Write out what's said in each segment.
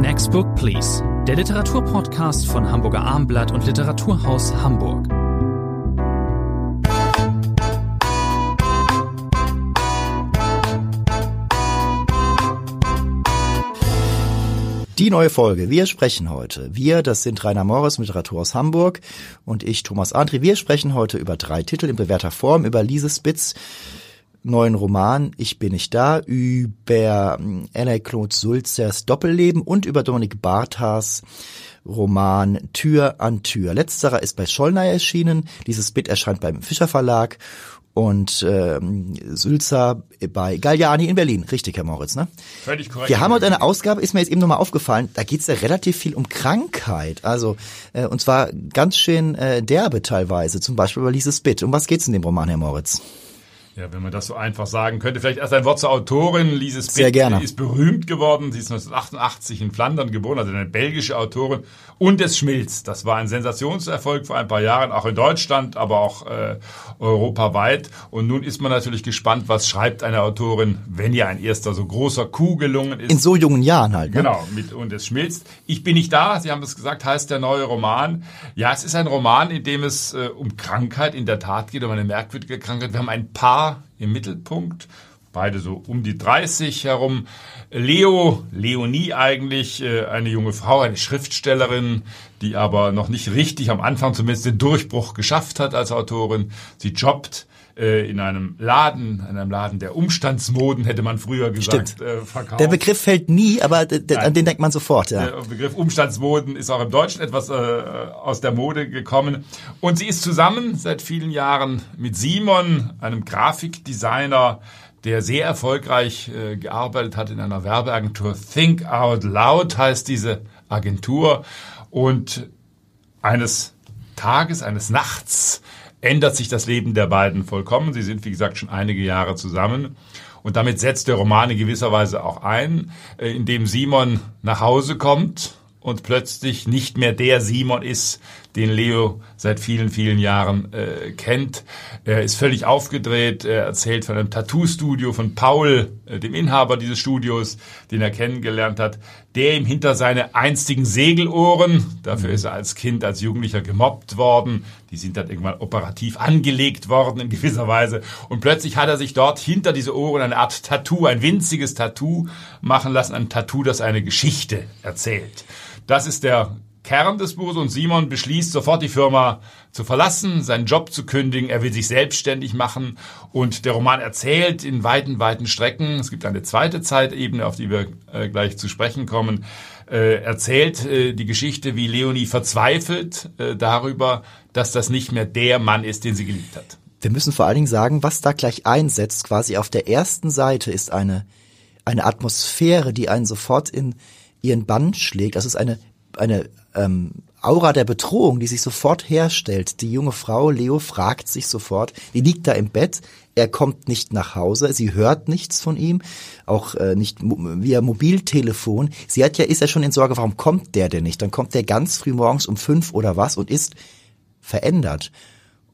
Next Book Please, der Literaturpodcast von Hamburger Armblatt und Literaturhaus Hamburg. Die neue Folge. Wir sprechen heute. Wir, das sind Rainer Morris, Literatur aus Hamburg und ich, Thomas Andri. Wir sprechen heute über drei Titel in bewährter Form, über Lise Spitz, neuen Roman Ich bin nicht da, über hm, Claude Sulzers Doppelleben und über Dominik Barthas Roman Tür an Tür. Letzterer ist bei Schollner erschienen, dieses Bit erscheint beim Fischer Verlag und ähm, Sülzer bei Galliani in Berlin. Richtig, Herr Moritz, ne? Völlig korrekt. Wir haben heute eine Ausgabe, ist mir jetzt eben nochmal aufgefallen, da geht's ja relativ viel um Krankheit. Also, äh, und zwar ganz schön äh, derbe teilweise, zum Beispiel über Lise Spitt. Um was geht's in dem Roman, Herr Moritz? Ja, wenn man das so einfach sagen könnte. Vielleicht erst ein Wort zur Autorin. Lise Spitt Sehr gerne. ist berühmt geworden. Sie ist 1988 in Flandern geboren, also eine belgische Autorin. Und es schmilzt. Das war ein Sensationserfolg vor ein paar Jahren, auch in Deutschland, aber auch äh, europaweit. Und nun ist man natürlich gespannt, was schreibt eine Autorin, wenn ihr ein erster so großer Coup gelungen ist. In so jungen Jahren halt. Ne? Genau, mit Und es schmilzt. Ich bin nicht da, Sie haben es gesagt, heißt der neue Roman. Ja, es ist ein Roman, in dem es äh, um Krankheit in der Tat geht, um eine merkwürdige Krankheit. Wir haben ein Paar im Mittelpunkt, beide so um die 30 herum. Leo, Leonie eigentlich, äh, eine junge Frau, eine Schriftstellerin, die aber noch nicht richtig am Anfang zumindest den Durchbruch geschafft hat als Autorin. Sie jobbt äh, in einem Laden, in einem Laden der Umstandsmoden, hätte man früher gesagt, äh, verkauft. Der Begriff fällt nie, aber an den denkt man sofort. Ja. Der Begriff Umstandsmoden ist auch im Deutschen etwas äh, aus der Mode gekommen. Und sie ist zusammen seit vielen Jahren mit Simon, einem Grafikdesigner, der sehr erfolgreich äh, gearbeitet hat in einer Werbeagentur. Think Out Loud heißt diese Agentur. Und eines Tages, eines Nachts ändert sich das Leben der beiden vollkommen. Sie sind, wie gesagt, schon einige Jahre zusammen. Und damit setzt der Roman in gewisser Weise auch ein, äh, indem Simon nach Hause kommt und plötzlich nicht mehr der Simon ist, den Leo seit vielen, vielen Jahren äh, kennt. Er ist völlig aufgedreht. Er erzählt von einem Tattoo-Studio von Paul, äh, dem Inhaber dieses Studios, den er kennengelernt hat, der ihm hinter seine einstigen Segelohren, dafür ist er als Kind, als Jugendlicher gemobbt worden, die sind dann irgendwann operativ angelegt worden in gewisser Weise. Und plötzlich hat er sich dort hinter diese Ohren eine Art Tattoo, ein winziges Tattoo machen lassen, ein Tattoo, das eine Geschichte erzählt. Das ist der Kern des Buches und Simon beschließt sofort die Firma zu verlassen, seinen Job zu kündigen, er will sich selbstständig machen und der Roman erzählt in weiten, weiten Strecken, es gibt eine zweite Zeitebene, auf die wir äh, gleich zu sprechen kommen, äh, erzählt äh, die Geschichte, wie Leonie verzweifelt darüber, dass das nicht mehr der Mann ist, den sie geliebt hat. Wir müssen vor allen Dingen sagen, was da gleich einsetzt, quasi auf der ersten Seite ist eine, eine Atmosphäre, die einen sofort in ihren Bann schlägt. Das ist eine, eine ähm, Aura der Bedrohung, die sich sofort herstellt. Die junge Frau, Leo, fragt sich sofort, die liegt da im Bett, er kommt nicht nach Hause, sie hört nichts von ihm, auch äh, nicht via Mobiltelefon. Sie hat ja, ist ja schon in Sorge, warum kommt der denn nicht? Dann kommt der ganz früh morgens um fünf oder was und ist verändert.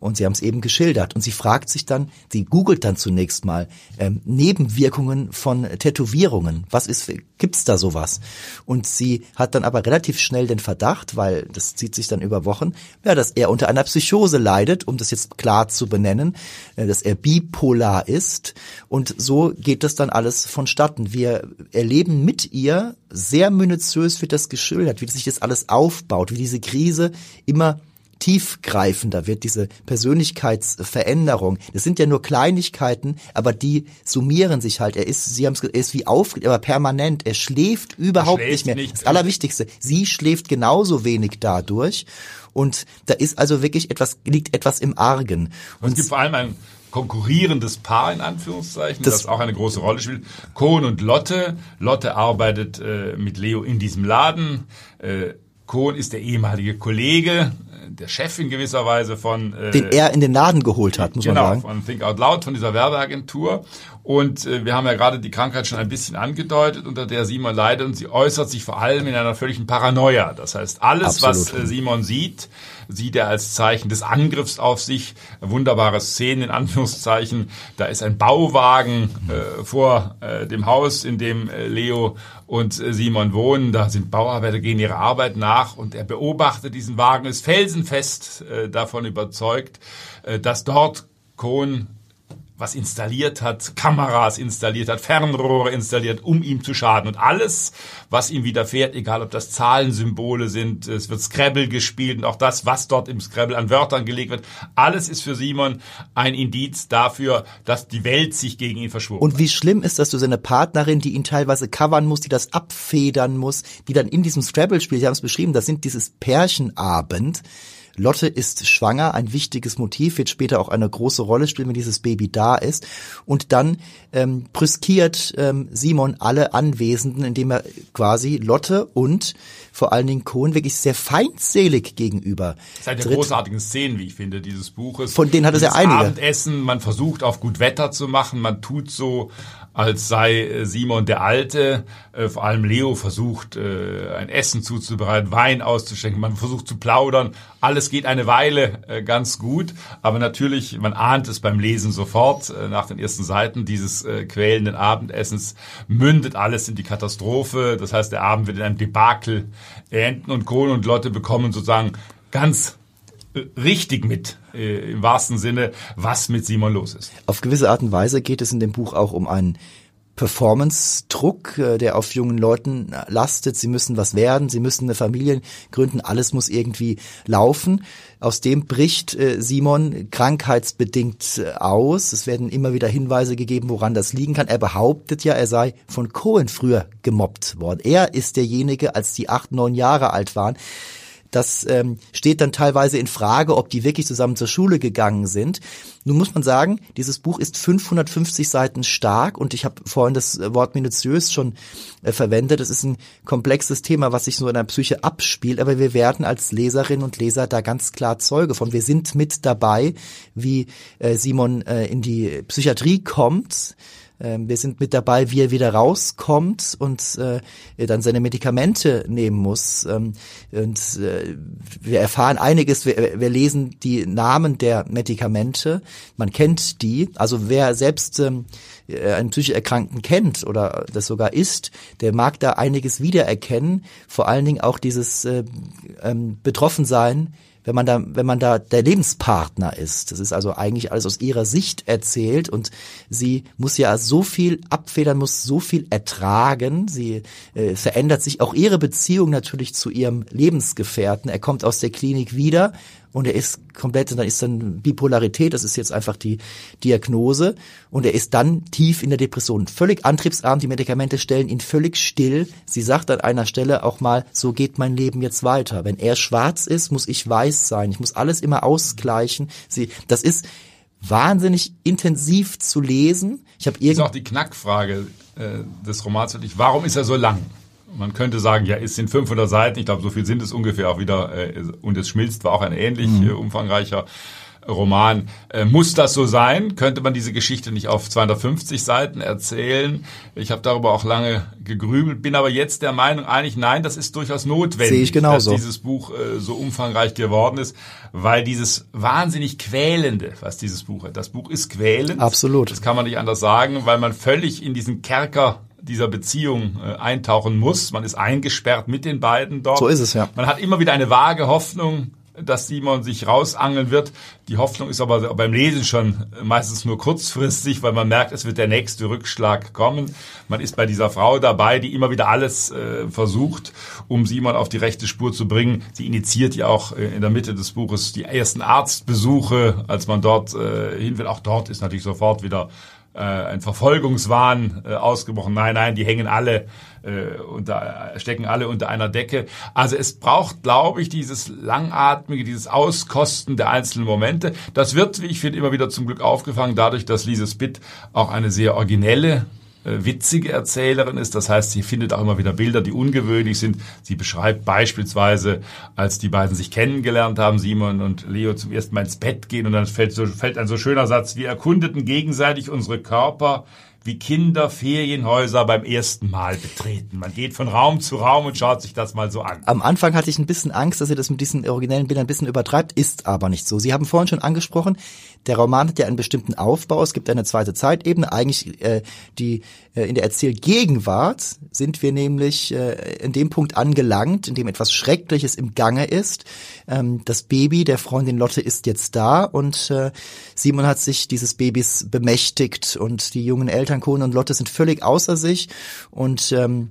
Und Sie haben es eben geschildert. Und sie fragt sich dann, sie googelt dann zunächst mal ähm, Nebenwirkungen von Tätowierungen. Was ist, gibt's da sowas? Und sie hat dann aber relativ schnell den Verdacht, weil das zieht sich dann über Wochen, ja, dass er unter einer Psychose leidet, um das jetzt klar zu benennen, äh, dass er bipolar ist. Und so geht das dann alles vonstatten. Wir erleben mit ihr sehr minutiös wird das geschildert, wie sich das alles aufbaut, wie diese Krise immer tiefgreifender wird, diese Persönlichkeitsveränderung. Das sind ja nur Kleinigkeiten, aber die summieren sich halt. Er ist, Sie haben es er ist wie aufgeregt, aber permanent. Er schläft überhaupt schläft nicht mehr. Nicht. Das Allerwichtigste. Sie schläft genauso wenig dadurch. Und da ist also wirklich etwas, liegt etwas im Argen. Und, es gibt vor allem ein konkurrierendes Paar in Anführungszeichen, das, das auch eine große Rolle spielt. Kohn und Lotte. Lotte arbeitet äh, mit Leo in diesem Laden. Äh, Kohn ist der ehemalige Kollege der Chef in gewisser Weise von äh, den er in den Laden geholt hat, muss genau, man sagen. von Think Out Loud, von dieser Werbeagentur. Und äh, wir haben ja gerade die Krankheit schon ein bisschen angedeutet, unter der Simon leidet und sie äußert sich vor allem in einer völligen Paranoia. Das heißt, alles, Absolut. was äh, Simon sieht, sieht er als Zeichen des Angriffs auf sich. Wunderbare Szenen in Anführungszeichen. Da ist ein Bauwagen äh, vor äh, dem Haus, in dem äh, Leo und äh, Simon wohnen. Da sind Bauarbeiter, gehen ihrer Arbeit nach und er beobachtet diesen Wagen, ist felsenfest äh, davon überzeugt, äh, dass dort Kohn was installiert hat, Kameras installiert hat, Fernrohre installiert, um ihm zu schaden. Und alles, was ihm widerfährt, egal ob das Zahlensymbole sind, es wird Scrabble gespielt und auch das, was dort im Scrabble an Wörtern gelegt wird, alles ist für Simon ein Indiz dafür, dass die Welt sich gegen ihn verschworen Und wie schlimm ist das, du seine Partnerin, die ihn teilweise covern muss, die das abfedern muss, die dann in diesem Scrabble-Spiel, Sie haben es beschrieben, das sind dieses Pärchenabend, Lotte ist schwanger, ein wichtiges Motiv, wird später auch eine große Rolle spielen, wenn dieses Baby da ist. Und dann ähm, brüskiert ähm, Simon alle Anwesenden, indem er quasi Lotte und vor allen Dingen Kohn wirklich sehr feindselig gegenüber. Seit der großartigen Szenen, wie ich finde, dieses Buches. Von denen hat es ja einige. Abendessen, man versucht auf gut Wetter zu machen, man tut so, als sei äh, Simon der Alte. Äh, vor allem Leo versucht, äh, ein Essen zuzubereiten, Wein auszuschenken, man versucht zu plaudern. Alles geht eine Weile ganz gut, aber natürlich, man ahnt es beim Lesen sofort, nach den ersten Seiten dieses quälenden Abendessens mündet alles in die Katastrophe. Das heißt, der Abend wird in einem Debakel enden und Kohn und Lotte bekommen sozusagen ganz richtig mit, äh, im wahrsten Sinne, was mit Simon los ist. Auf gewisse Art und Weise geht es in dem Buch auch um einen Performance-Druck, äh, der auf jungen Leuten lastet. Sie müssen was werden, sie müssen eine Familie gründen, alles muss irgendwie laufen. Aus dem bricht äh, Simon krankheitsbedingt äh, aus. Es werden immer wieder Hinweise gegeben, woran das liegen kann. Er behauptet ja, er sei von Cohen früher gemobbt worden. Er ist derjenige, als die acht, neun Jahre alt waren, das ähm, steht dann teilweise in Frage, ob die wirklich zusammen zur Schule gegangen sind. Nun muss man sagen, dieses Buch ist 550 Seiten stark und ich habe vorhin das Wort minutiös schon äh, verwendet. Es ist ein komplexes Thema, was sich so in der Psyche abspielt, aber wir werden als Leserinnen und Leser da ganz klar Zeuge von. Wir sind mit dabei, wie äh, Simon äh, in die Psychiatrie kommt ähm, wir sind mit dabei, wie er wieder rauskommt und äh, dann seine Medikamente nehmen muss. Ähm, und äh, wir erfahren einiges, wir, wir lesen die Namen der Medikamente, man kennt die. Also wer selbst ähm, äh, einen psychisch Erkrankten kennt oder das sogar ist, der mag da einiges wiedererkennen. Vor allen Dingen auch dieses äh, ähm, Betroffensein wenn man da, wenn man da der Lebenspartner ist. Das ist also eigentlich alles aus ihrer Sicht erzählt und sie muss ja so viel abfedern, muss so viel ertragen. Sie äh, verändert sich auch ihre Beziehung natürlich zu ihrem Lebensgefährten. Er kommt aus der Klinik wieder und er ist komplett, und dann ist dann Bipolarität, das ist jetzt einfach die Diagnose und er ist dann tief in der Depression, völlig antriebsarm, die Medikamente stellen ihn völlig still. Sie sagt an einer Stelle auch mal, so geht mein Leben jetzt weiter. Wenn er schwarz ist, muss ich weiß sein. Ich muss alles immer ausgleichen. Sie, das ist wahnsinnig intensiv zu lesen. Ich habe irgendwie. Das ist auch die Knackfrage äh, des Romans wirklich. Warum ist er so lang? Man könnte sagen, ja, es sind 500 Seiten. Ich glaube, so viel sind es ungefähr auch wieder. Äh, und es schmilzt war auch ein ähnlich mhm. Äh, umfangreicher Roman. Äh, muss das so sein? Könnte man diese Geschichte nicht auf 250 Seiten erzählen? Ich habe darüber auch lange gegrübelt, bin aber jetzt der Meinung eigentlich, nein, das ist durchaus notwendig, dass dieses Buch äh, so umfangreich geworden ist, weil dieses wahnsinnig quälende, was dieses Buch hat, das Buch ist quälend. Absolut. Das kann man nicht anders sagen, weil man völlig in diesen Kerker dieser Beziehung äh, eintauchen muss. Man ist eingesperrt mit den beiden dort. So ist es, ja. Man hat immer wieder eine vage Hoffnung, dass Simon sich rausangeln wird. Die Hoffnung ist aber beim Lesen schon meistens nur kurzfristig, weil man merkt, es wird der nächste Rückschlag kommen. Man ist bei dieser Frau dabei, die immer wieder alles äh, versucht, um Simon auf die rechte Spur zu bringen. Sie initiiert ja auch äh, in der Mitte des Buches die ersten Arztbesuche, als man dort äh, hin will. Auch dort ist natürlich sofort wieder äh, ein Verfolgungswahn äh, ausgebrochen. Nein, nein, die hängen alle äh, unter, stecken alle unter einer Decke. Also es braucht, glaube ich, dieses langatmige, dieses Auskosten der einzelnen Momente. Das wird, wie ich finde, immer wieder zum Glück aufgefangen, dadurch, dass Lise Spitt auch eine sehr originelle witzige Erzählerin ist. Das heißt, sie findet auch immer wieder Bilder, die ungewöhnlich sind. Sie beschreibt beispielsweise, als die beiden sich kennengelernt haben, Simon und Leo zum ersten Mal ins Bett gehen und dann fällt, so, fällt ein so schöner Satz, wir erkundeten gegenseitig unsere Körper, wie Kinder Ferienhäuser beim ersten Mal betreten. Man geht von Raum zu Raum und schaut sich das mal so an. Am Anfang hatte ich ein bisschen Angst, dass ihr das mit diesen originellen Bildern ein bisschen übertreibt, ist aber nicht so. Sie haben vorhin schon angesprochen, der Roman hat ja einen bestimmten Aufbau. Es gibt eine zweite Zeitebene. Eigentlich äh, die äh, in der Erzählgegenwart sind wir nämlich äh, in dem Punkt angelangt, in dem etwas Schreckliches im Gange ist. Ähm, das Baby der Freundin Lotte ist jetzt da und äh, Simon hat sich dieses Babys bemächtigt und die jungen Eltern Kohn und Lotte sind völlig außer sich und ähm,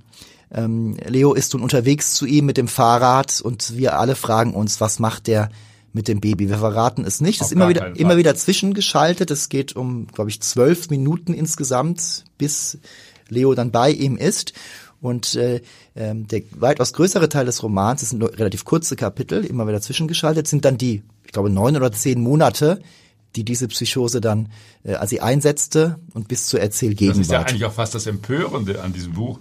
ähm, Leo ist nun unterwegs zu ihm mit dem Fahrrad und wir alle fragen uns, was macht der mit dem Baby. Wir verraten es nicht. Es ist immer wieder, immer wieder zwischengeschaltet. Es geht um, glaube ich, zwölf Minuten insgesamt, bis Leo dann bei ihm ist. Und äh, ähm, der weitaus größere Teil des Romans, das sind relativ kurze Kapitel, immer wieder zwischengeschaltet, sind dann die, ich glaube, neun oder zehn Monate, die diese Psychose dann, äh, als sie einsetzte und bis zur Erzählgegenwart. Das ist ja eigentlich auch fast das Empörende an diesem Buch.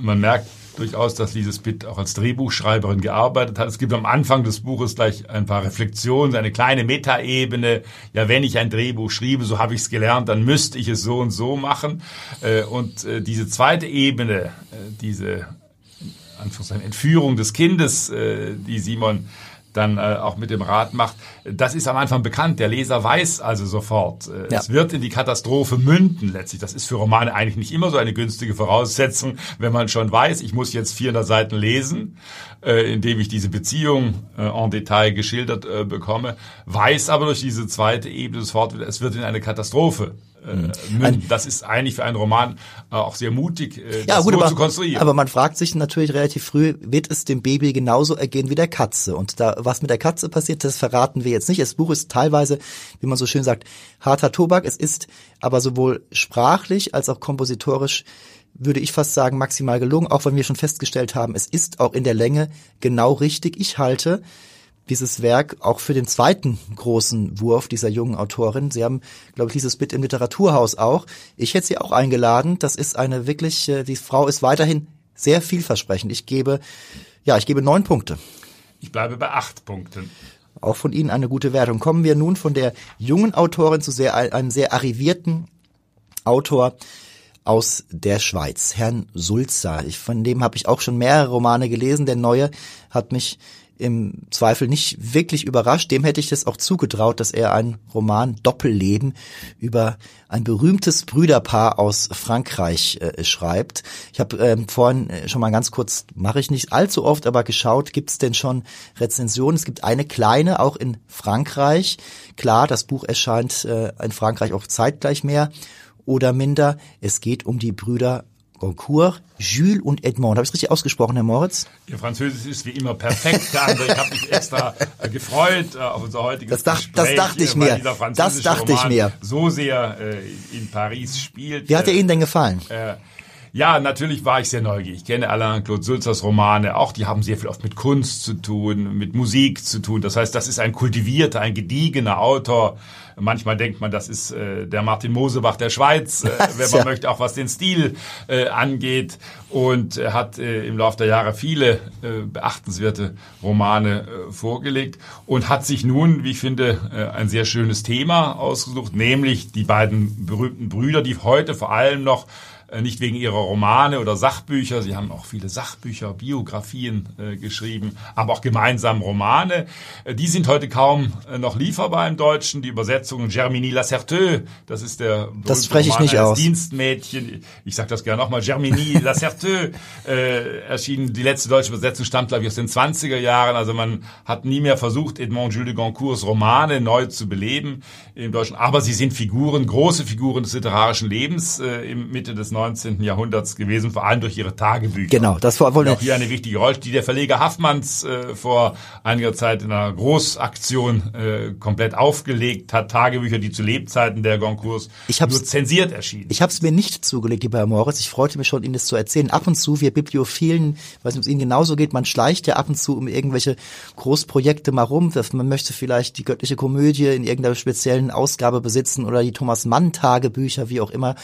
Man merkt, durchaus, dass Lises Bitt auch als Drehbuchschreiberin gearbeitet hat. Es gibt am Anfang des Buches gleich ein paar Reflexionen, eine kleine Metaebene. Ja, wenn ich ein Drehbuch schriebe, so habe ich es gelernt, dann müsste ich es so und so machen. Äh, und äh, diese zweite Ebene, äh, diese Entführung des Kindes, die Simon dann äh, auch mit dem Rat macht. Das ist am Anfang bekannt. Der Leser weiß also sofort, äh, ja. es wird in die Katastrophe münden letztlich. Das ist für Romane eigentlich nicht immer so eine günstige Voraussetzung, wenn man schon weiß, ich muss jetzt 400 Seiten lesen, äh, indem ich diese Beziehung äh, en Detail geschildert äh, bekomme, weiß aber durch diese zweite Ebene sofort, es wird in eine Katastrophe äh, das ist eigentlich für einen Roman äh, auch sehr mutig, äh, ja, gut, aber, zu konstruieren. Aber man fragt sich natürlich relativ früh, wird es dem Baby genauso ergehen wie der Katze? Und da, was mit der Katze passiert, das verraten wir jetzt nicht. Das Buch ist teilweise, wie man so schön sagt, harter Tobak. Es ist aber sowohl sprachlich als auch kompositorisch würde ich fast sagen, maximal gelungen, auch wenn wir schon festgestellt haben, es ist auch in der Länge genau richtig. Ich halte dieses Werk auch für den zweiten großen Wurf dieser jungen Autorin. Sie haben, glaube ich, dieses Bit im Literaturhaus auch. Ich hätte sie auch eingeladen. Das ist eine wirklich, äh, die Frau ist weiterhin sehr vielversprechend. Ich gebe, ja, ich gebe neun Punkte. Ich bleibe bei acht Punkten. Auch von Ihnen eine gute Wertung. Kommen wir nun von der jungen Autorin zu sehr, einem sehr arrivierten Autor aus der Schweiz, Herrn Sulzer. Ich, von dem habe ich auch schon mehrere Romane gelesen. Der neue hat mich im Zweifel nicht wirklich überrascht. Dem hätte ich das auch zugetraut, dass er einen Roman Doppelleben über ein berühmtes Brüderpaar aus Frankreich äh, schreibt. Ich habe ähm, vorhin äh, schon mal ganz kurz, mache ich nicht allzu oft, aber geschaut, gibt es denn schon Rezensionen? Es gibt eine kleine, auch in Frankreich. Klar, das Buch erscheint äh, in Frankreich auch zeitgleich mehr oder minder. Es geht um die Brüder Goncourt, Jules und Edmond. Habe ich richtig ausgesprochen, Herr Moritz? Ihr Französisch ist wie immer perfekt, André. Ich habe mich extra äh, gefreut äh, auf unser heutiges das dach, Gespräch. Das dachte ich mir. Das dachte ich mir. So sehr äh, in Paris spielt. Wie hat er Ihnen denn gefallen? Äh, ja, natürlich war ich sehr neugierig. Ich kenne Alain-Claude Sulzers Romane auch. Die haben sehr viel oft mit Kunst zu tun, mit Musik zu tun. Das heißt, das ist ein kultivierter, ein gediegener Autor. Manchmal denkt man, das ist äh, der Martin Mosebach der Schweiz, äh, wenn man ja. möchte, auch was den Stil äh, angeht. Und er hat äh, im Laufe der Jahre viele äh, beachtenswerte Romane äh, vorgelegt und hat sich nun, wie ich finde, äh, ein sehr schönes Thema ausgesucht, nämlich die beiden berühmten Brüder, die heute vor allem noch äh, nicht wegen ihrer Romane oder Sachbücher, sie haben auch viele Sachbücher, Biografien äh, geschrieben, aber auch gemeinsam Romane. Äh, die sind heute kaum äh, noch lieferbar im Deutschen. Die Übersetzungen Germini Lacerteux, das ist der das spreche ich nicht aus. Dienstmädchen. Ich sage das gerne nochmal. Germini Lacerteux äh, erschien. Die letzte deutsche Übersetzung stammt, glaube ich, aus den 20er Jahren. Also man hat nie mehr versucht, Edmond Jules de Goncourts Romane neu zu beleben im Deutschen. Aber sie sind Figuren, große Figuren des literarischen Lebens äh, im Mitte des 19. Jahrhunderts gewesen, vor allem durch ihre Tagebücher. Genau, das war wohl auch hier eine wichtige Rolle, die der Verleger Haffmanns äh, vor einiger Zeit in einer Großaktion äh, komplett aufgelegt hat. Tagebücher, die zu Lebzeiten der Goncourts nur zensiert erschienen. Ich habe es mir nicht zugelegt, lieber Herr Moritz. Ich freute mich schon, Ihnen das zu erzählen. Ab und zu, wir Bibliophilen, weiß nicht, ob es Ihnen genauso geht, man schleicht ja ab und zu um irgendwelche Großprojekte mal rum. Man möchte vielleicht die göttliche Komödie in irgendeiner speziellen Ausgabe besitzen oder die Thomas Mann Tagebücher, wie auch immer.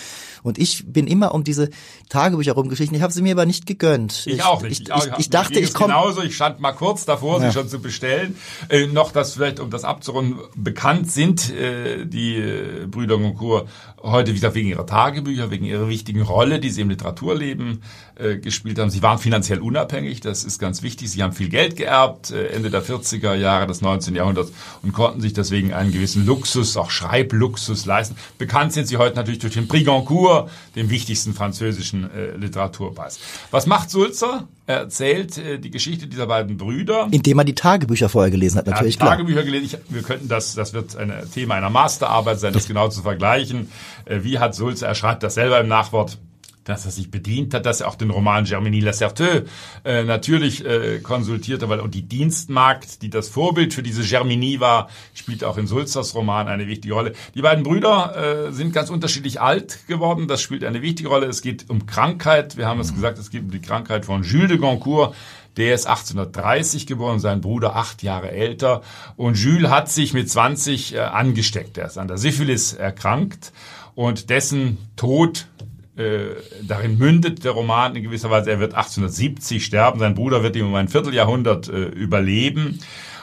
Und ich bin immer immer um diese Tagebücher rumgeschichten. Ich habe sie mir aber nicht gegönnt. Ich, ich auch nicht. Ich, ich, ich dachte, ich komme genauso. Ich stand mal kurz davor, ja. sie schon zu bestellen. Äh, noch, dass vielleicht um das abzurunden bekannt sind äh, die äh, Brüder Goncourt heute wie gesagt wegen ihrer Tagebücher, wegen ihrer wichtigen Rolle, die sie im Literaturleben äh, gespielt haben. Sie waren finanziell unabhängig, das ist ganz wichtig. Sie haben viel Geld geerbt äh, Ende der 40er Jahre des 19. Jahrhunderts und konnten sich deswegen einen gewissen Luxus, auch Schreibluxus leisten. Bekannt sind sie heute natürlich durch den Prix Goncourt, dem wichtigsten französischen äh, Literaturpreis. Was macht Sulzer? Er erzählt äh, die Geschichte dieser beiden Brüder. Indem er die Tagebücher vorher gelesen hat, natürlich. Er hat Tagebücher gelesen. Ich, wir könnten das, das wird ein Thema einer Masterarbeit sein, das genau zu vergleichen. Äh, wie hat Sulzer, er schreibt das selber im Nachwort, dass er sich bedient hat, dass er auch den Roman Germanie Lacerteux äh, natürlich äh, konsultierte, weil und die Dienstmagd, die das Vorbild für diese Germanie war, spielt auch in Sulzers Roman eine wichtige Rolle. Die beiden Brüder äh, sind ganz unterschiedlich alt geworden, das spielt eine wichtige Rolle. Es geht um Krankheit, wir haben es gesagt, es geht um die Krankheit von Jules de Goncourt, der ist 1830 geboren, sein Bruder acht Jahre älter. Und Jules hat sich mit 20 äh, angesteckt. Er ist an der Syphilis erkrankt und dessen Tod äh, darin mündet der Roman in gewisser Weise. Er wird 1870 sterben, sein Bruder wird ihm um ein Vierteljahrhundert äh, überleben.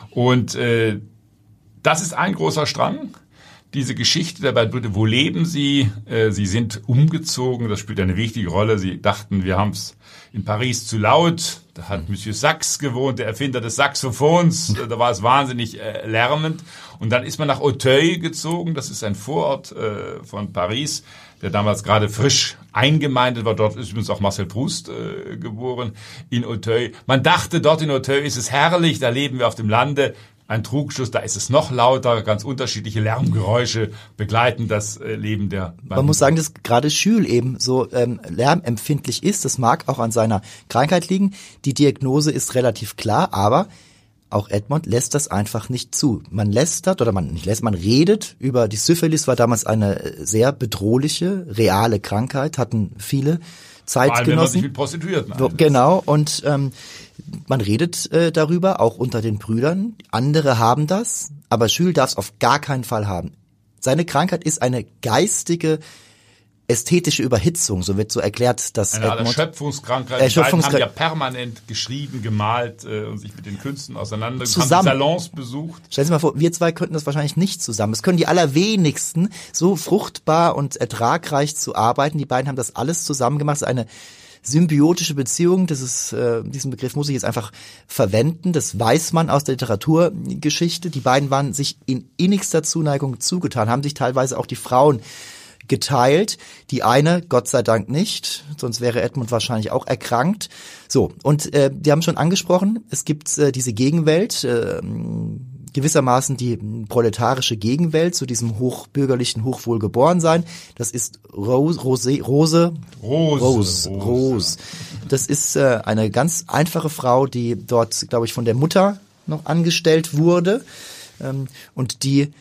Und äh, das ist ein großer Strang. Diese Geschichte der beiden Brüder, wo leben sie? Äh, sie sind umgezogen, das spielt eine wichtige Rolle. Sie dachten, wir haben es in Paris zu laut. Da hat Monsieur Sachs gewohnt, der Erfinder des Saxophons. Da war es wahnsinnig äh, lärmend. Und dann ist man nach Auteuil gezogen. Das ist ein Vorort äh, von Paris der damals gerade frisch eingemeindet war. Dort ist übrigens auch Marcel Proust äh, geboren, in Auteuil. Man dachte, dort in Auteuil ist es herrlich, da leben wir auf dem Lande. Ein Trugschluss, da ist es noch lauter, ganz unterschiedliche Lärmgeräusche begleiten das äh, Leben der. Man muss sagen, dass gerade Schül eben so ähm, lärmempfindlich ist. Das mag auch an seiner Krankheit liegen. Die Diagnose ist relativ klar, aber auch Edmond lässt das einfach nicht zu. Man lästert oder man nicht lässt, man redet über die Syphilis war damals eine sehr bedrohliche, reale Krankheit, hatten viele Zeitgenossen. mit Prostituierten genau und ähm, man redet äh, darüber auch unter den Brüdern. Andere haben das, aber Schül darf es auf gar keinen Fall haben. Seine Krankheit ist eine geistige ästhetische Überhitzung, so wird so erklärt, dass eine Edmund, Erschöpfungskrankheit. Erschöpfungskrank haben ja permanent geschrieben, gemalt äh, und sich mit den Künsten auseinandergesetzt, haben Salons besucht. Stellen Sie mal vor, wir zwei könnten das wahrscheinlich nicht zusammen. Es können die allerwenigsten so fruchtbar und ertragreich zu arbeiten. Die beiden haben das alles zusammen gemacht. Es ist eine symbiotische Beziehung, das ist, äh, diesen Begriff muss ich jetzt einfach verwenden, das weiß man aus der Literaturgeschichte. Die beiden waren sich in innigster Zuneigung zugetan, haben sich teilweise auch die Frauen geteilt. Die eine, Gott sei Dank nicht, sonst wäre Edmund wahrscheinlich auch erkrankt. So, und äh, die haben schon angesprochen, es gibt äh, diese Gegenwelt, äh, gewissermaßen die proletarische Gegenwelt zu diesem hochbürgerlichen Hochwohlgeborensein. Das ist Rose, Rose, Rose, Rose, Rose. Rose. Das ist äh, eine ganz einfache Frau, die dort, glaube ich, von der Mutter noch angestellt wurde ähm, und die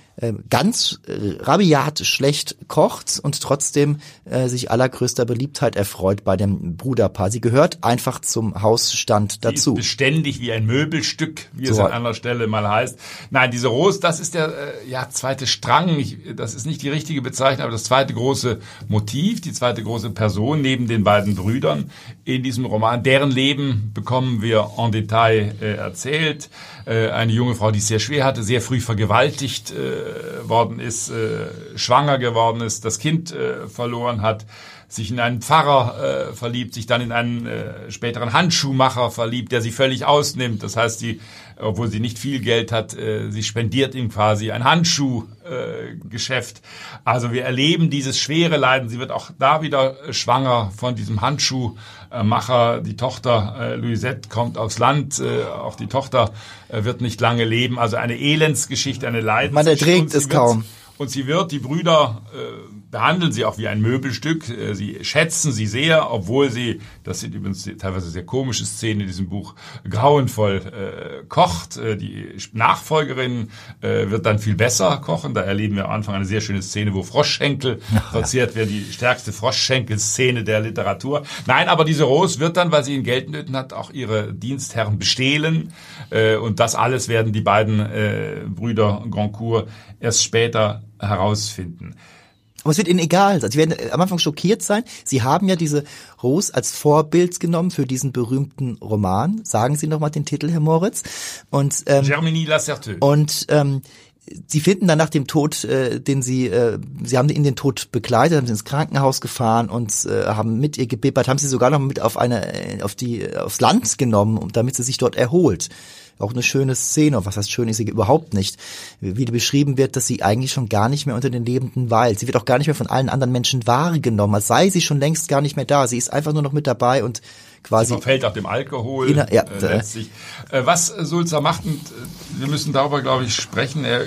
ganz äh, rabiat schlecht kocht und trotzdem äh, sich allergrößter Beliebtheit erfreut bei dem Bruderpaar. Sie gehört einfach zum Hausstand dazu. Sie ist beständig wie ein Möbelstück, wie so. es an anderer Stelle mal heißt. Nein, diese Rose, das ist der äh, ja, zweite Strang. Ich, das ist nicht die richtige Bezeichnung, aber das zweite große Motiv, die zweite große Person neben den beiden Brüdern in diesem Roman. Deren Leben bekommen wir en Detail äh, erzählt. Äh, eine junge Frau, die es sehr schwer hatte, sehr früh vergewaltigt äh, worden ist, äh, schwanger geworden ist, das Kind äh, verloren hat, sich in einen Pfarrer äh, verliebt, sich dann in einen äh, späteren Handschuhmacher verliebt, der sie völlig ausnimmt. Das heißt, die, obwohl sie nicht viel Geld hat, äh, sie spendiert ihm quasi ein Handschuhgeschäft. Äh, also wir erleben dieses schwere Leiden. Sie wird auch da wieder schwanger von diesem Handschuhmacher. Die Tochter äh, Louisette kommt aufs Land. Äh, auch die Tochter äh, wird nicht lange leben. Also eine Elendsgeschichte, eine Leidensgeschichte. Man erträgt es kaum. Und sie wird, die Brüder äh, behandeln sie auch wie ein Möbelstück. Äh, sie schätzen sie sehr, obwohl sie, das sind übrigens teilweise sehr komische Szenen in diesem Buch, grauenvoll äh, kocht. Äh, die Nachfolgerin äh, wird dann viel besser kochen. Da erleben wir am Anfang eine sehr schöne Szene, wo Froschschenkel ja. werden. Die stärkste Froschschenkel-Szene der Literatur. Nein, aber diese Rose wird dann, weil sie in Geldnöten hat, auch ihre Dienstherren bestehlen. Äh, und das alles werden die beiden äh, Brüder Goncourt erst später herausfinden. Aber es wird ihnen egal sein. Sie werden am Anfang schockiert sein. Sie haben ja diese Rose als Vorbild genommen für diesen berühmten Roman. Sagen Sie noch mal den Titel, Herr Moritz. Und ähm, Germanie la Certeux. Und ähm, Sie finden dann nach dem Tod, äh, den Sie, äh, Sie haben ihn den Tod begleitet, haben sie ins Krankenhaus gefahren und äh, haben mit ihr gebibbert, haben sie sogar noch mit auf eine, äh, auf die, aufs Land genommen, damit sie sich dort erholt. Auch eine schöne Szene, was heißt schön ist sie überhaupt nicht. Wie beschrieben wird, dass sie eigentlich schon gar nicht mehr unter den Lebenden weilt. Sie wird auch gar nicht mehr von allen anderen Menschen wahrgenommen, als sei sie schon längst gar nicht mehr da. Sie ist einfach nur noch mit dabei und quasi. Man fällt auf dem Alkohol ja, äh, letztlich. Äh, was Sulzer macht, und äh, wir müssen darüber, glaube ich, sprechen, er,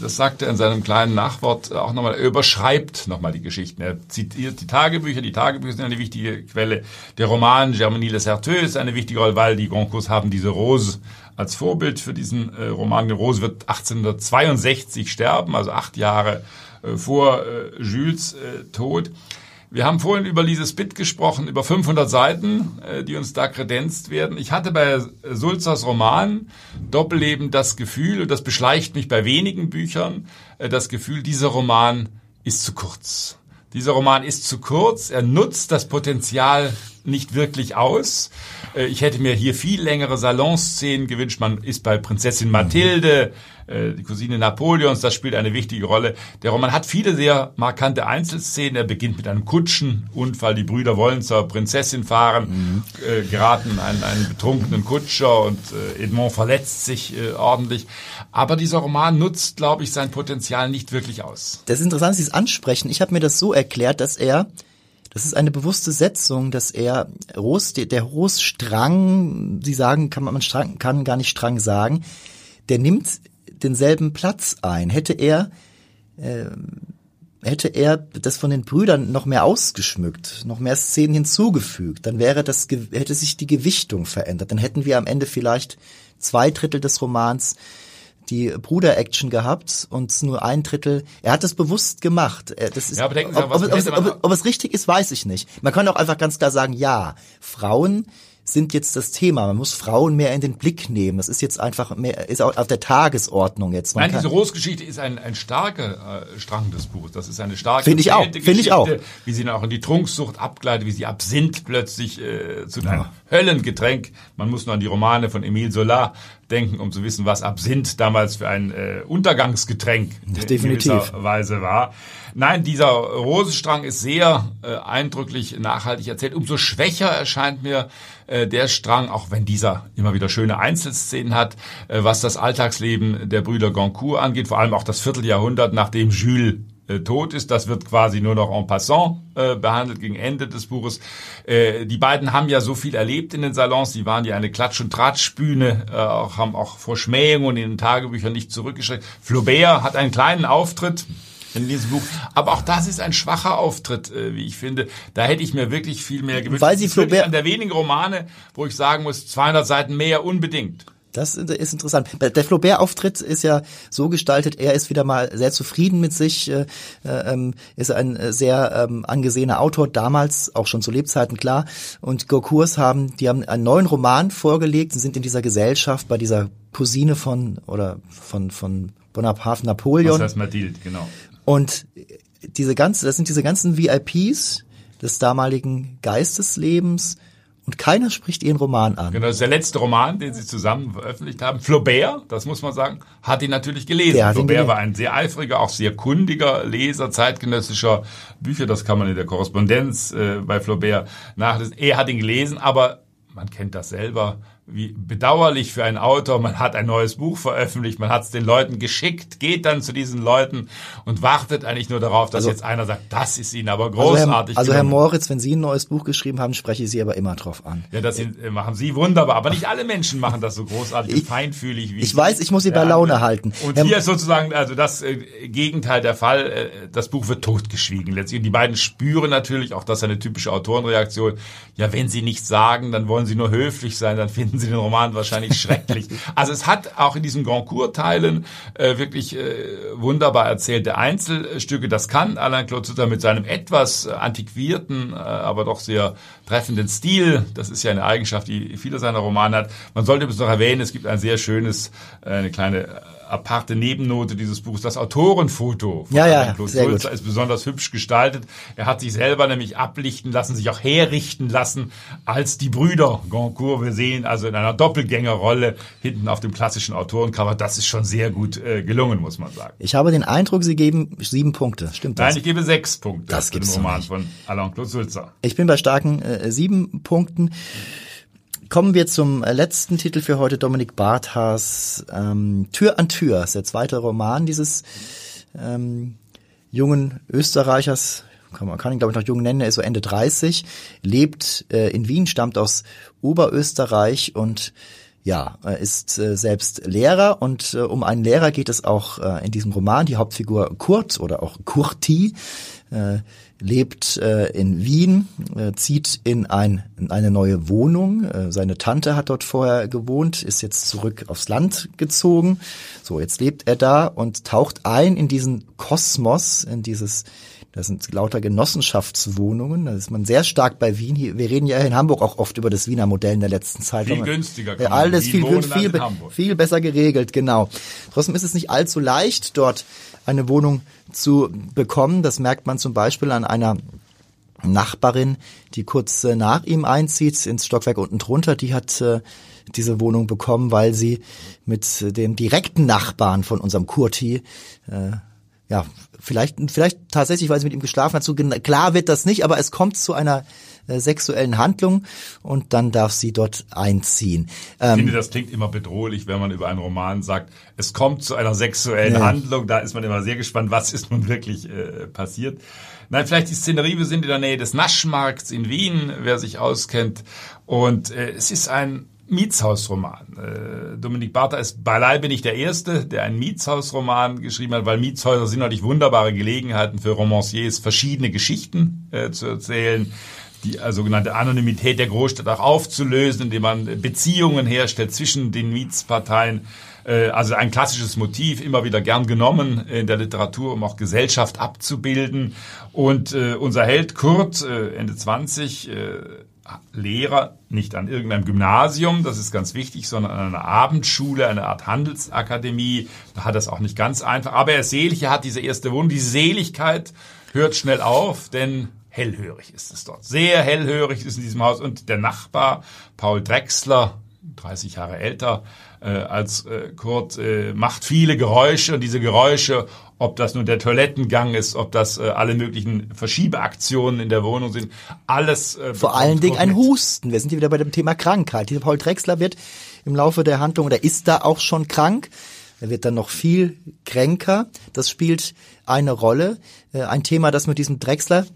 das sagt er in seinem kleinen Nachwort auch nochmal, er überschreibt nochmal die Geschichten. Er zitiert die Tagebücher, die Tagebücher sind eine wichtige Quelle. Der Roman Germanie Les Certeux ist eine wichtige Rolle, weil die Goncourts haben diese Rose als Vorbild für diesen äh, Roman. Die Rose wird 1862 sterben, also acht Jahre äh, vor äh, Jules äh, Tod. Wir haben vorhin über Lises Bitt gesprochen, über 500 Seiten, äh, die uns da kredenzt werden. Ich hatte bei Sulzers Roman Doppelleben das Gefühl, und das beschleicht mich bei wenigen Büchern, äh, das Gefühl, dieser Roman ist zu kurz. Dieser Roman ist zu kurz, er nutzt das Potenzial nicht wirklich aus. Äh, ich hätte mir hier viel längere Salonszenen gewünscht. Man ist bei Prinzessin Mathilde, äh, die Cousine Napoleons, das spielt eine wichtige Rolle. Der Roman hat viele sehr markante Einzelszenen. Er beginnt mit einem Kutschenunfall. Die Brüder wollen zur Prinzessin fahren, mhm. Äh, geraten einen, einen betrunkenen Kutscher und Edmond verletzt sich ordentlich. Aber dieser Roman nutzt, glaube ich, sein Potenzial nicht wirklich aus. Das ist interessant, Sie es ansprechen. Ich habe mir das so erklärt, dass er das ist eine bewusste Setzung, dass er Ros, der, Ros-Strang, Sie sagen, kann man Strang, kann gar nicht Strang sagen, der nimmt denselben Platz ein. Hätte er äh, hätte er das von den Brüdern noch mehr ausgeschmückt, noch mehr Szenen hinzugefügt, dann wäre das hätte sich die Gewichtung verändert. Dann hätten wir am Ende vielleicht zwei Drittel des Romans die Bruder-Action gehabt und nur ein Drittel. Er hat es bewusst gemacht. Das ist, ja, aber denken Sie, ob, ob, ob, ob, ob es richtig ist, weiß ich nicht. Man kann auch einfach ganz klar sagen, ja, Frauen sind jetzt das Thema. Man muss Frauen mehr in den Blick nehmen. Das ist jetzt einfach mehr, ist auch auf der Tagesordnung jetzt. Man Nein, diese Rose-Geschichte ist ein, ein starker äh, Strang des Buches. Das ist eine starke Finde ich auch. Finde ich auch. Wie sie dann auch in die Trunksucht abgleitet, wie sie Absinth plötzlich äh, zu einem ja. Höllengetränk. Man muss nur an die Romane von Emile Zola denken, um zu wissen, was Absinth damals für ein äh, Untergangsgetränk Definitiv. in gewisser Weise war. Nein, dieser Rosenstrang ist sehr äh, eindrücklich nachhaltig erzählt. Umso schwächer erscheint mir äh, der Strang, auch wenn dieser immer wieder schöne Einzelszenen hat, äh, was das Alltagsleben der Brüder Goncourt angeht, vor allem auch das Vierteljahrhundert, nachdem Jules äh, tot ist. Das wird quasi nur noch en passant äh, behandelt gegen Ende des Buches. Äh, die beiden haben ja so viel erlebt in den Salons. Sie waren ja eine Klatsch- und Tratschbühne, äh, auch, haben auch vor Schmähungen in den Tagebüchern nicht zurückgeschreckt. Flaubert hat einen kleinen Auftritt in diesem Buch. Aber auch das ist ein schwacher Auftritt, äh, wie ich finde. Da hätte ich mir wirklich viel mehr gewünscht. Weil Sie Flaubert an der wenigen Romane, wo ich sagen muss, 200 Seiten mehr unbedingt. Das ist interessant. Der Flaubert-Auftritt ist ja so gestaltet, er ist wieder mal sehr zufrieden mit sich, äh, äh, ähm, ist ein sehr ähm, angesehener Autor, damals auch schon zu Lebzeiten klar. Und Goncourts haben, die haben einen neuen Roman vorgelegt und sind in dieser Gesellschaft bei dieser Cousine von oder von von Bonaparte Napoleon. Das heißt Mathilde, genau. Und diese ganze, das sind diese ganzen VIPs des damaligen Geisteslebens und keiner spricht ihren Roman an. Genau, das ist der letzte Roman, den sie zusammen veröffentlicht haben. Flaubert, das muss man sagen, hat ihn natürlich gelesen. Flaubert gelesen. war ein sehr eifriger, auch sehr kundiger Leser zeitgenössischer Bücher. Das kann man in der Korrespondenz äh, bei Flaubert nachlesen. Er hat ihn gelesen, aber man kennt das selber wie bedauerlich für einen Autor, man hat ein neues Buch veröffentlicht, man hat es den Leuten geschickt, geht dann zu diesen Leuten und wartet eigentlich nur darauf, dass also, jetzt einer sagt, das ist Ihnen aber großartig. Also, Herr, also Herr, Moritz, wenn Sie ein neues Buch geschrieben haben, spreche ich Sie aber immer drauf an. Ja, das sind, äh, machen Sie wunderbar, aber nicht alle Menschen machen das so großartig und feinfühlig wie Ich Sie. weiß, ich muss Sie bei Laune halten. Und Herr, hier ist sozusagen also das äh, Gegenteil der Fall, äh, das Buch wird totgeschwiegen letztlich. Und die beiden spüren natürlich, auch das ist eine typische Autorenreaktion, ja, wenn Sie nichts sagen, dann wollen Sie nur höflich sein, dann finden Sie den Roman wahrscheinlich schrecklich. Also es hat auch in diesen Goncourt-Teilen äh, wirklich äh, wunderbar erzählte Einzelstücke. Das kann Alain Claude Sutter mit seinem etwas äh, antiquierten, äh, aber doch sehr treffenden Stil. Das ist ja eine Eigenschaft, die viele seiner Romane hat. Man sollte übrigens noch erwähnen, es gibt ein sehr schönes, äh, eine kleine aparte Nebennote dieses Buchs, das Autorenfoto von ja, ja, Claude Sulzer ist besonders hübsch gestaltet. Er hat sich selber nämlich ablichten lassen, sich auch herrichten lassen als die Brüder Goncourt. Wir sehen also in einer Doppelgängerrolle hinten auf dem klassischen Autorencover. Das ist schon sehr gut äh, gelungen, muss man sagen. Ich habe den Eindruck, Sie geben sieben Punkte. Stimmt das? Nein, ich gebe sechs Punkte das den Roman von Alain Claude Sulzer. Ich bin bei starken äh, sieben Punkten. Kommen wir zum äh, letzten Titel für heute, Dominik Barthas ähm, Tür an Tür. Das ist der zweite Roman dieses ähm, jungen Österreichers, kann man kann ihn glaube ich noch jung nennen, er ist so Ende 30, lebt äh, in Wien, stammt aus Oberösterreich und ja, ist äh, selbst Lehrer und äh, um einen Lehrer geht es auch äh, in diesem Roman. Die Hauptfigur Kurt oder auch Kurti äh, lebt äh, in Wien, äh, zieht in, ein, in eine neue Wohnung. Äh, seine Tante hat dort vorher gewohnt, ist jetzt zurück aufs Land gezogen. So, jetzt lebt er da und taucht ein in diesen Kosmos, in dieses das sind lauter Genossenschaftswohnungen. Da ist man sehr stark bei Wien. Hier, wir reden ja in Hamburg auch oft über das Wiener Modell in der letzten Zeit. Viel günstiger. Ja, alles viel, viel, viel, viel besser geregelt, genau. Trotzdem ist es nicht allzu leicht, dort eine Wohnung zu bekommen. Das merkt man zum Beispiel an einer Nachbarin, die kurz äh, nach ihm einzieht ins Stockwerk unten drunter. Die hat äh, diese Wohnung bekommen, weil sie mit dem direkten Nachbarn von unserem Kurti äh, ja, vielleicht, vielleicht tatsächlich, weil sie mit ihm geschlafen hat, so klar wird das nicht, aber es kommt zu einer äh, sexuellen Handlung und dann darf sie dort einziehen. Ähm, ich finde, das klingt immer bedrohlich, wenn man über einen Roman sagt, es kommt zu einer sexuellen ja. Handlung, da ist man immer sehr gespannt, was ist nun wirklich äh, passiert. Nein, vielleicht die Szenerie, wir sind in der Nähe des Naschmarkts in Wien, wer sich auskennt. Und äh, es ist ein Mietshausroman. Äh, Dominik Bartha ist beileibe nicht der Erste, der einen Mietshausroman geschrieben hat, weil Mietshäuser sind natürlich wunderbare Gelegenheiten für Romanciers, verschiedene Geschichten äh, zu erzählen die äh, sogenannte Anonymität der Großstadt auch aufzulösen, indem man Beziehungen herstellt zwischen den Mietsparteien. Äh, also ein klassisches Motiv, immer wieder gern genommen in der Literatur, um auch Gesellschaft abzubilden. Und äh, unser Held Kurt, äh, Ende 20, äh, Lehrer, nicht an irgendeinem Gymnasium, das ist ganz wichtig, sondern an einer Abendschule, einer Art Handelsakademie. Da hat er es auch nicht ganz einfach. Aber er ist selig, er hat diese erste Wohnung. Diese Seligkeit hört schnell auf, denn hellhörig ist es dort. Sehr hellhörig ist in diesem Haus. Und der Nachbar, Paul Drechsler, 30 Jahre älter äh, als äh, Kurt, äh, macht viele Geräusche. Und diese Geräusche, ob das nun der Toilettengang ist, ob das äh, alle möglichen Verschiebeaktionen in der Wohnung sind, alles. Äh, Vor allen Dingen ein Husten. Wir sind hier wieder bei dem Thema Krankheit. Dieser Paul Drechsler wird im Laufe der Handlung, oder ist da auch schon krank. Er wird dann noch viel kränker. Das spielt eine Rolle. Äh, ein Thema, das mit diesem Drechsler,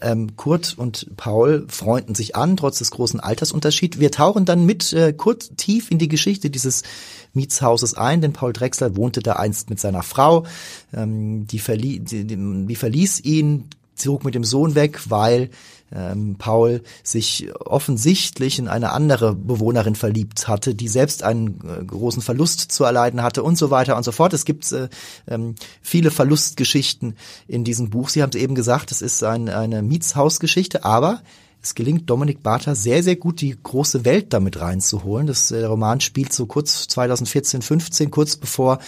ähm, Kurt und Paul freunden sich an, trotz des großen Altersunterschieds. Wir tauchen dann mit äh, Kurt tief in die Geschichte dieses Mietshauses ein, denn Paul Drechsler wohnte da einst mit seiner Frau. Ähm, die, verlie die, die verließ ihn, zog mit dem Sohn weg, weil ähm, Paul sich offensichtlich in eine andere Bewohnerin verliebt hatte, die selbst einen äh, großen Verlust zu erleiden hatte und so weiter und so fort. Es gibt äh, ähm, viele Verlustgeschichten in diesem Buch. Sie haben es eben gesagt, es ist ein, eine Mietshausgeschichte, aber es gelingt Dominik Bartha sehr, sehr gut, die große Welt damit reinzuholen. Das, der Roman spielt so kurz 2014, 15, kurz bevor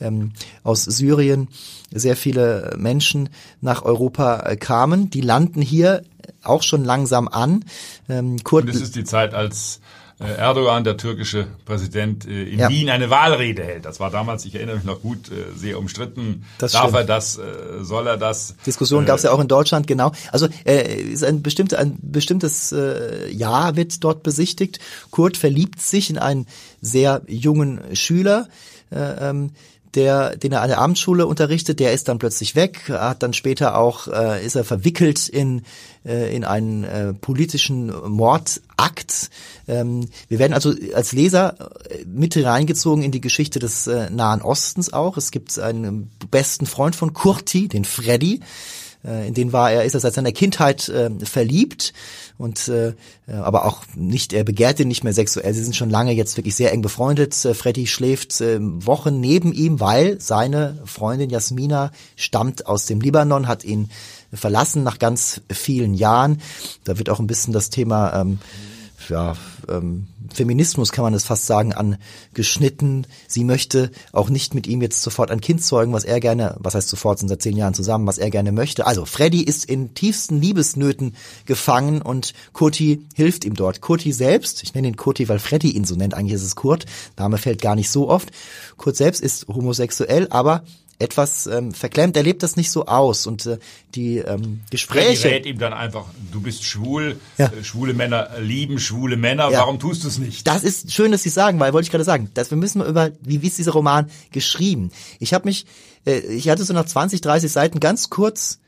ähm, aus Syrien sehr viele Menschen nach Europa äh, kamen. Die landen hier auch schon langsam an. Ähm, Kurt Und es ist die Zeit, als äh, Erdogan, der türkische Präsident, äh, in ja. Wien eine Wahlrede hält. Das war damals, ich erinnere mich noch gut, äh, sehr umstritten. Das Darf stimmt. er das? Soll er das? Diskussion gab es ja auch in Deutschland, genau. Also äh, ist ein, bestimmte, ein bestimmtes äh, Jahr wird dort besichtigt. Kurt verliebt sich in einen sehr jungen Schüler. Äh, ähm, der, den er an der Abendschule unterrichtet, der ist dann plötzlich weg, hat dann später auch, äh, ist er verwickelt in, äh, in einen äh, politischen Mordakt. Ähm, wir werden also als Leser äh, mit reingezogen in die Geschichte des äh, Nahen Ostens auch. Es gibt einen besten Freund von Kurti, den Freddy, äh, in den war er, ist er seit seiner Kindheit äh, verliebt und äh, aber auch nicht, er begehrt ihn nicht mehr sexuell. Sie sind schon lange jetzt wirklich sehr eng befreundet. Äh, Freddy schläft äh, Wochen neben ihm, weil seine Freundin Jasmina stammt aus dem Libanon, hat ihn verlassen nach ganz vielen Jahren. Da wird auch ein bisschen das Thema ähm, ja, ähm, Feminismus kann man es fast sagen, angeschnitten. Sie möchte auch nicht mit ihm jetzt sofort ein Kind zeugen, was er gerne, was heißt sofort, sind seit zehn Jahren zusammen, was er gerne möchte. Also Freddy ist in tiefsten Liebesnöten gefangen und Kurti hilft ihm dort. Kurti selbst, ich nenne ihn Kurti, weil Freddy ihn so nennt, eigentlich ist es Kurt, Name fällt gar nicht so oft. Kurt selbst ist homosexuell, aber etwas ähm, verklemmt. Er lebt das nicht so aus und äh, die ähm, Gespräche. rät ihm dann einfach, du bist schwul, ja. äh, schwule Männer lieben schwule Männer, ja. warum tust du es nicht? Das ist schön, dass Sie sagen, weil wollte ich gerade sagen, dass wir müssen mal über, wie, wie ist dieser Roman geschrieben? Ich habe mich, äh, ich hatte so nach 20, 30 Seiten ganz kurz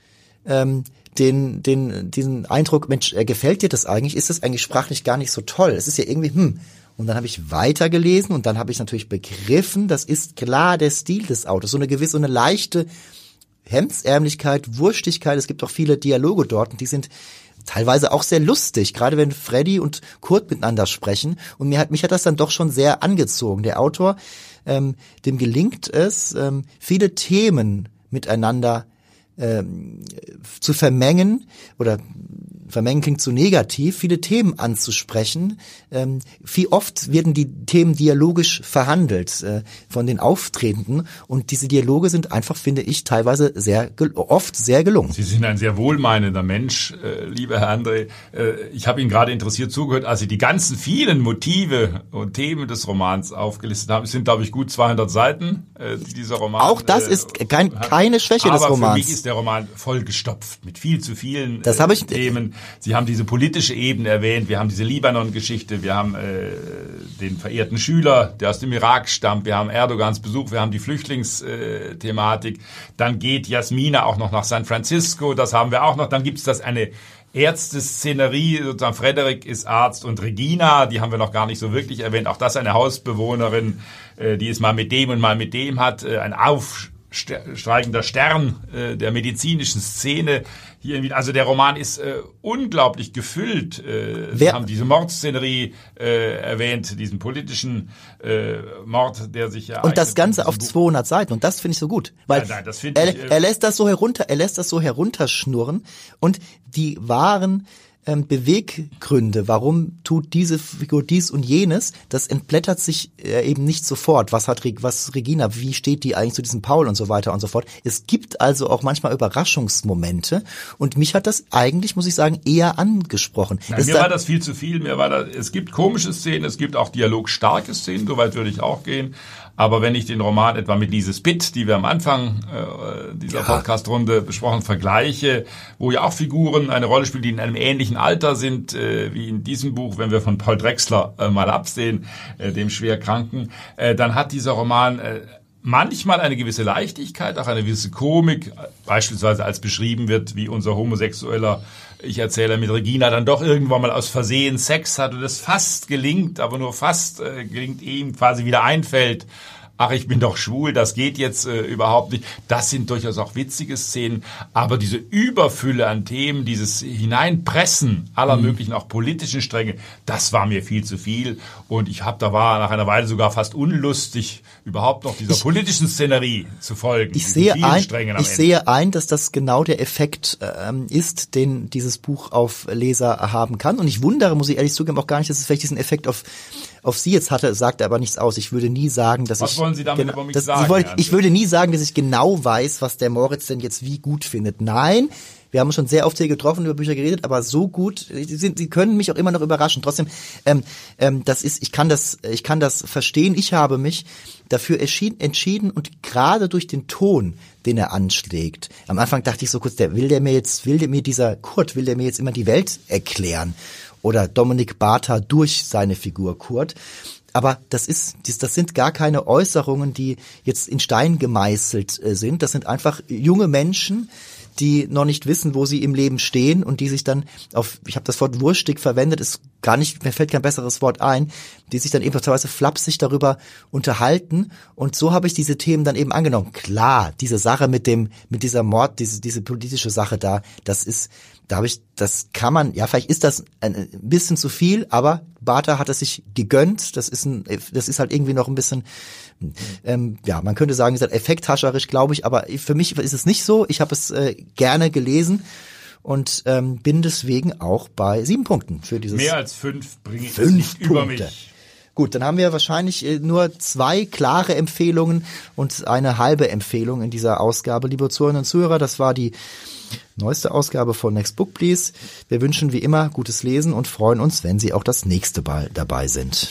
ähm, den, den, diesen Eindruck, Mensch, äh, gefällt dir das eigentlich? Ist das eigentlich sprachlich gar nicht so toll? Es ist ja irgendwie, hm, und dann habe ich weitergelesen und dann habe ich natürlich begriffen, das ist klar der Stil des Autos. So eine gewisse, so eine leichte Hemdsärmlichkeit, Wurstigkeit. Es gibt auch viele Dialoge dort und die sind teilweise auch sehr lustig, gerade wenn Freddy und Kurt miteinander sprechen. Und mir hat, mich hat das dann doch schon sehr angezogen. Der Autor, ähm, dem gelingt es, ähm, viele Themen miteinander ähm, zu vermengen oder vermengen klingt zu negativ, viele Themen anzusprechen. Ähm, wie oft werden die Themen dialogisch verhandelt äh, von den Auftretenden und diese Dialoge sind einfach, finde ich, teilweise sehr oft sehr gelungen. Sie sind ein sehr wohlmeinender Mensch, äh, lieber Herr André. Äh, ich habe Ihnen gerade interessiert zugehört, als Sie die ganzen vielen Motive und Themen des Romans aufgelistet haben. Es sind, glaube ich, gut 200 Seiten äh, dieser Roman. Auch das ist kein, keine Schwäche des Romans. Ist der Roman vollgestopft mit viel zu vielen das äh, ich, Themen. Sie haben diese politische Ebene erwähnt, wir haben diese Libanon-Geschichte, wir haben äh, den verehrten Schüler, der aus dem Irak stammt, wir haben Erdogans Besuch, wir haben die Flüchtlingsthematik, dann geht Jasmina auch noch nach San Francisco, das haben wir auch noch, dann gibt es das eine Ärzte-Szenerie, sozusagen Frederik ist Arzt und Regina, die haben wir noch gar nicht so wirklich erwähnt, auch das eine Hausbewohnerin, äh, die es mal mit dem und mal mit dem hat, äh, ein Auf streikender Stern äh, der medizinischen Szene hier in Also der Roman ist äh, unglaublich gefüllt. Äh, Sie haben diese Mordszenerie äh, erwähnt, diesen politischen äh, Mord, der sich ja und das Ganze auf 200 Seiten. Und das finde ich so gut, weil nein, nein, das er, ich, äh, er lässt das so herunter, er lässt das so herunterschnurren. Und die wahren ähm, Beweggründe, warum tut diese Figur dies und jenes, das entblättert sich äh, eben nicht sofort. Was hat was Regina, wie steht die eigentlich zu diesem Paul und so weiter und so fort. Es gibt also auch manchmal Überraschungsmomente und mich hat das eigentlich, muss ich sagen, eher angesprochen. Nein, mir war das viel zu viel. Mir war das, es gibt komische Szenen, es gibt auch dialogstarke Szenen, soweit würde ich auch gehen. Aber wenn ich den Roman etwa mit Lise Spitt, die wir am Anfang äh, dieser ja. Podcast-Runde besprochen, vergleiche, wo ja auch Figuren eine Rolle spielen, die in einem ähnlichen Alter sind, äh, wie in diesem Buch, wenn wir von Paul Drexler äh, mal absehen, äh, dem Schwerkranken, äh, dann hat dieser Roman äh, manchmal eine gewisse Leichtigkeit, auch eine gewisse Komik, beispielsweise als beschrieben wird, wie unser homosexueller ich erzähle mit Regina dann doch irgendwann mal aus Versehen Sex hat und es fast gelingt, aber nur fast äh, gelingt ihm quasi wieder einfällt, ach, ich bin doch schwul, das geht jetzt äh, überhaupt nicht. Das sind durchaus auch witzige Szenen, aber diese Überfülle an Themen, dieses Hineinpressen aller mhm. möglichen auch politischen Stränge, das war mir viel zu viel und ich habe da war nach einer Weile sogar fast unlustig überhaupt noch dieser ich, politischen Szenerie zu folgen. Ich sehe ein, ich sehe ein, dass das genau der Effekt ähm, ist, den dieses Buch auf Leser haben kann und ich wundere, muss ich ehrlich zugeben, auch gar nicht, dass es vielleicht diesen Effekt auf auf Sie jetzt hatte, sagt er aber nichts aus. Ich würde nie sagen, dass was ich. Was wollen Sie damit genau, über mich das, sagen? Wollen, ich würde nie sagen, dass ich genau weiß, was der Moritz denn jetzt wie gut findet. Nein, wir haben schon sehr oft hier getroffen, über Bücher geredet, aber so gut, sie, sind, sie können mich auch immer noch überraschen. Trotzdem, ähm, ähm, das ist, ich kann das, ich kann das verstehen. Ich habe mich dafür entschieden, entschieden und gerade durch den Ton, den er anschlägt. Am Anfang dachte ich so kurz, der will der mir jetzt, will der mir dieser Kurt, will der mir jetzt immer die Welt erklären? Oder Dominik Bartha durch seine Figur Kurt. Aber das ist, das sind gar keine Äußerungen, die jetzt in Stein gemeißelt äh, sind. Das sind einfach junge Menschen, die noch nicht wissen, wo sie im Leben stehen und die sich dann auf, ich habe das Wort wurstig verwendet, ist gar nicht, mir fällt kein besseres Wort ein, die sich dann eben teilweise flapsig darüber unterhalten und so habe ich diese Themen dann eben angenommen. Klar, diese Sache mit dem, mit dieser Mord, diese, diese politische Sache da, das ist, da habe ich, das kann man, ja, vielleicht ist das ein bisschen zu viel, aber Bata hat es sich gegönnt. Das ist ein, das ist halt irgendwie noch ein bisschen, ähm, ja, man könnte sagen, ist halt effekthascherisch, glaube ich, aber für mich ist es nicht so. Ich habe es äh, gerne gelesen und ähm, bin deswegen auch bei sieben Punkten für dieses. Mehr als fünf bringe ich Fünf nicht über Punkte. mich. Gut, dann haben wir wahrscheinlich äh, nur zwei klare Empfehlungen und eine halbe Empfehlung in dieser Ausgabe, liebe Zuhörerinnen und Zuhörer. Das war die neueste Ausgabe von Next Book Please. Wir wünschen wie immer gutes Lesen und freuen uns, wenn Sie auch das nächste Mal dabei sind.